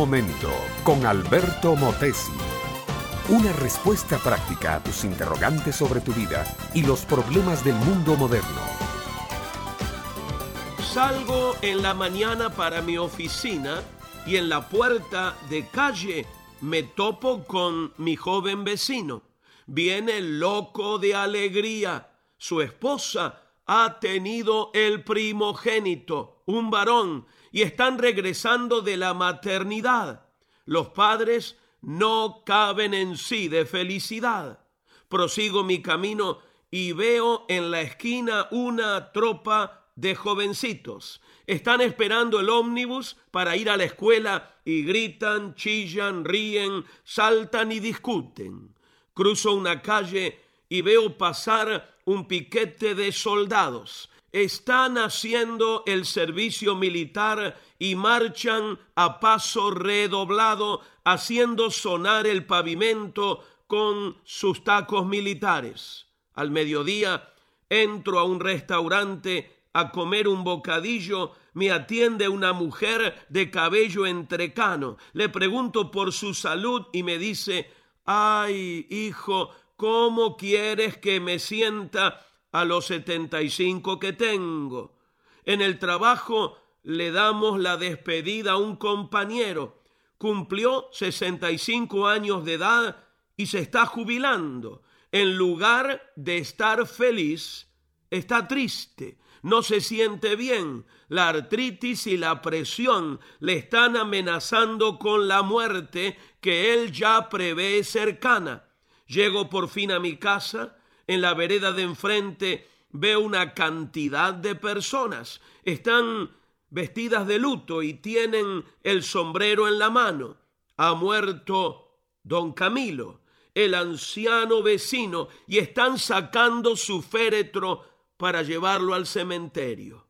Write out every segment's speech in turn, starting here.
momento con Alberto Motesi. Una respuesta práctica a tus interrogantes sobre tu vida y los problemas del mundo moderno. Salgo en la mañana para mi oficina y en la puerta de calle me topo con mi joven vecino. Viene loco de alegría. Su esposa ha tenido el primogénito, un varón, y están regresando de la maternidad. Los padres no caben en sí de felicidad. Prosigo mi camino y veo en la esquina una tropa de jovencitos. Están esperando el ómnibus para ir a la escuela y gritan, chillan, ríen, saltan y discuten. Cruzo una calle y veo pasar un piquete de soldados están haciendo el servicio militar y marchan a paso redoblado, haciendo sonar el pavimento con sus tacos militares. Al mediodía entro a un restaurante a comer un bocadillo, me atiende una mujer de cabello entrecano. Le pregunto por su salud y me dice, ay, hijo, ¿cómo quieres que me sienta a los 75 que tengo. En el trabajo le damos la despedida a un compañero. Cumplió 65 años de edad y se está jubilando. En lugar de estar feliz, está triste, no se siente bien. La artritis y la presión le están amenazando con la muerte que él ya prevé cercana. Llego por fin a mi casa, en la vereda de enfrente veo una cantidad de personas. Están vestidas de luto y tienen el sombrero en la mano. Ha muerto don Camilo, el anciano vecino, y están sacando su féretro para llevarlo al cementerio.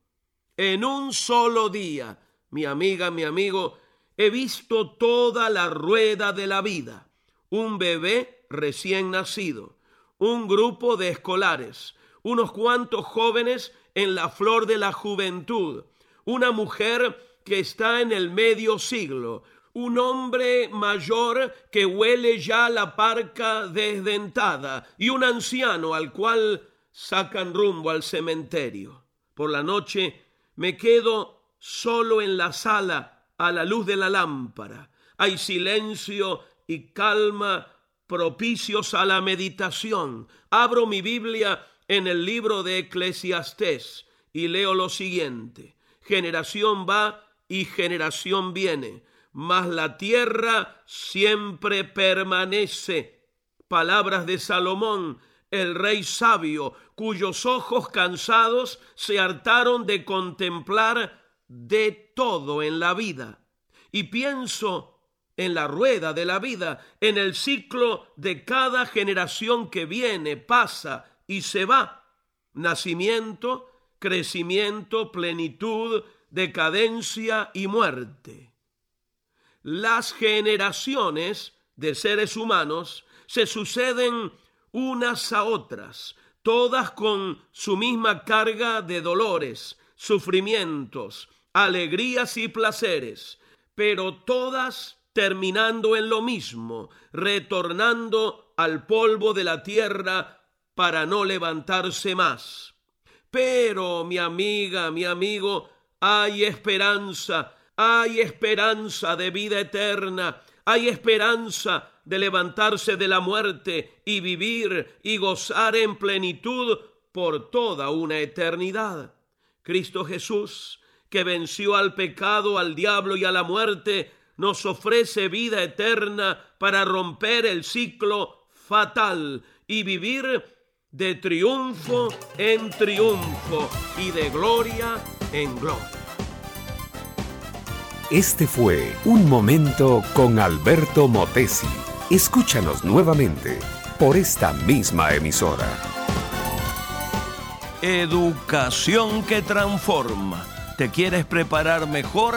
En un solo día, mi amiga, mi amigo, he visto toda la rueda de la vida. Un bebé recién nacido, un grupo de escolares, unos cuantos jóvenes en la flor de la juventud, una mujer que está en el medio siglo, un hombre mayor que huele ya la parca desdentada y un anciano al cual sacan rumbo al cementerio. Por la noche me quedo solo en la sala a la luz de la lámpara. Hay silencio y calma propicios a la meditación. Abro mi Biblia en el libro de Eclesiastés y leo lo siguiente. Generación va y generación viene, mas la tierra siempre permanece. Palabras de Salomón, el rey sabio, cuyos ojos cansados se hartaron de contemplar de todo en la vida. Y pienso en la rueda de la vida, en el ciclo de cada generación que viene, pasa y se va. Nacimiento, crecimiento, plenitud, decadencia y muerte. Las generaciones de seres humanos se suceden unas a otras, todas con su misma carga de dolores, sufrimientos, alegrías y placeres, pero todas terminando en lo mismo, retornando al polvo de la tierra para no levantarse más. Pero, mi amiga, mi amigo, hay esperanza, hay esperanza de vida eterna, hay esperanza de levantarse de la muerte y vivir y gozar en plenitud por toda una eternidad. Cristo Jesús, que venció al pecado, al diablo y a la muerte, nos ofrece vida eterna para romper el ciclo fatal y vivir de triunfo en triunfo y de gloria en gloria. Este fue Un Momento con Alberto Motesi. Escúchanos nuevamente por esta misma emisora. Educación que transforma. ¿Te quieres preparar mejor?